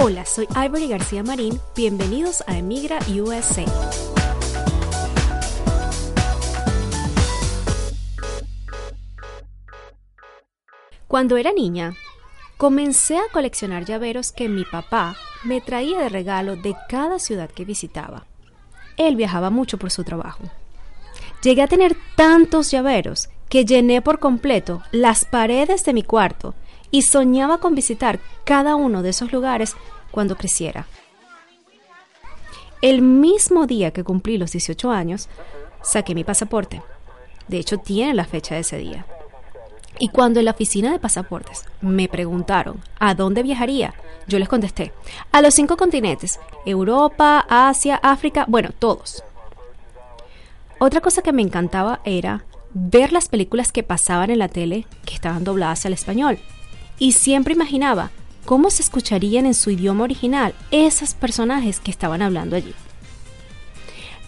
Hola, soy Ivory García Marín. Bienvenidos a Emigra USA. Cuando era niña, comencé a coleccionar llaveros que mi papá me traía de regalo de cada ciudad que visitaba. Él viajaba mucho por su trabajo. Llegué a tener tantos llaveros que llené por completo las paredes de mi cuarto y soñaba con visitar cada uno de esos lugares cuando creciera. El mismo día que cumplí los 18 años, saqué mi pasaporte. De hecho, tiene la fecha de ese día. Y cuando en la oficina de pasaportes me preguntaron a dónde viajaría, yo les contesté, a los cinco continentes, Europa, Asia, África, bueno, todos. Otra cosa que me encantaba era ver las películas que pasaban en la tele que estaban dobladas al español y siempre imaginaba cómo se escucharían en su idioma original esos personajes que estaban hablando allí.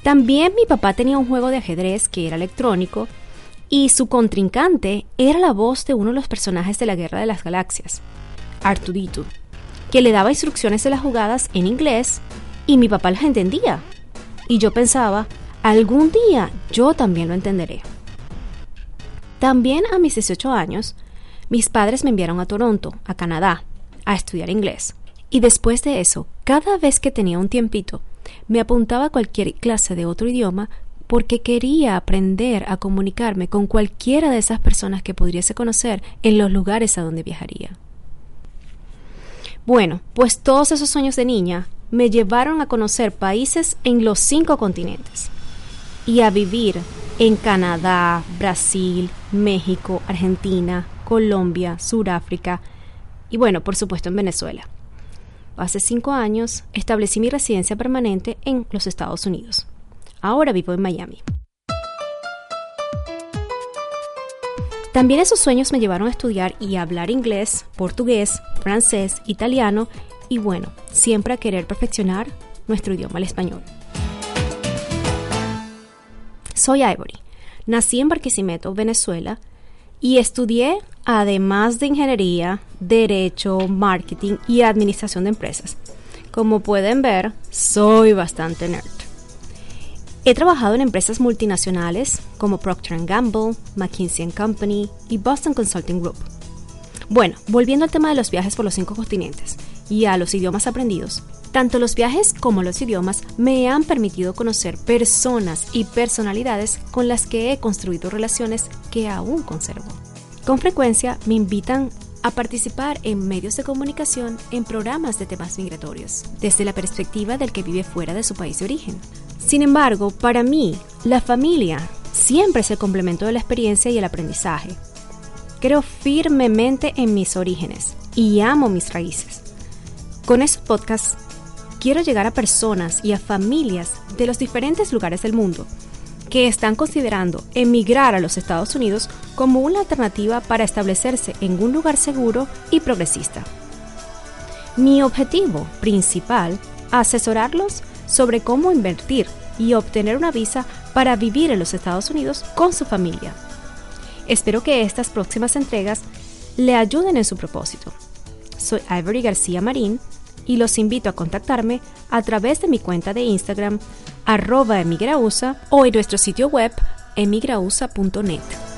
También mi papá tenía un juego de ajedrez que era electrónico y su contrincante era la voz de uno de los personajes de la Guerra de las Galaxias, Arturito, que le daba instrucciones de las jugadas en inglés y mi papá las entendía. Y yo pensaba, algún día yo también lo entenderé. También a mis 18 años, mis padres me enviaron a Toronto, a Canadá, a estudiar inglés. Y después de eso, cada vez que tenía un tiempito, me apuntaba a cualquier clase de otro idioma porque quería aprender a comunicarme con cualquiera de esas personas que pudiese conocer en los lugares a donde viajaría. Bueno, pues todos esos sueños de niña me llevaron a conocer países en los cinco continentes y a vivir en Canadá, Brasil, México, Argentina, Colombia, Sudáfrica y bueno, por supuesto en Venezuela. Hace cinco años establecí mi residencia permanente en los Estados Unidos. Ahora vivo en Miami. También esos sueños me llevaron a estudiar y hablar inglés, portugués, francés, italiano y bueno, siempre a querer perfeccionar nuestro idioma el español. Soy Ivory. Nací en Barquisimeto, Venezuela, y estudié, además de ingeniería, derecho, marketing y administración de empresas. Como pueden ver, soy bastante nerd. He trabajado en empresas multinacionales como Procter Gamble, McKinsey Company y Boston Consulting Group. Bueno, volviendo al tema de los viajes por los cinco continentes y a los idiomas aprendidos, tanto los viajes como los idiomas me han permitido conocer personas y personalidades con las que he construido relaciones que aún conservo. Con frecuencia me invitan a participar en medios de comunicación en programas de temas migratorios, desde la perspectiva del que vive fuera de su país de origen. Sin embargo, para mí, la familia siempre es el complemento de la experiencia y el aprendizaje. Creo firmemente en mis orígenes y amo mis raíces. Con estos podcasts quiero llegar a personas y a familias de los diferentes lugares del mundo que están considerando emigrar a los Estados Unidos como una alternativa para establecerse en un lugar seguro y progresista. Mi objetivo principal, asesorarlos sobre cómo invertir y obtener una visa para vivir en los Estados Unidos con su familia. Espero que estas próximas entregas le ayuden en su propósito. Soy Ivory García Marín y los invito a contactarme a través de mi cuenta de Instagram arroba emigrausa o en nuestro sitio web emigrausa.net.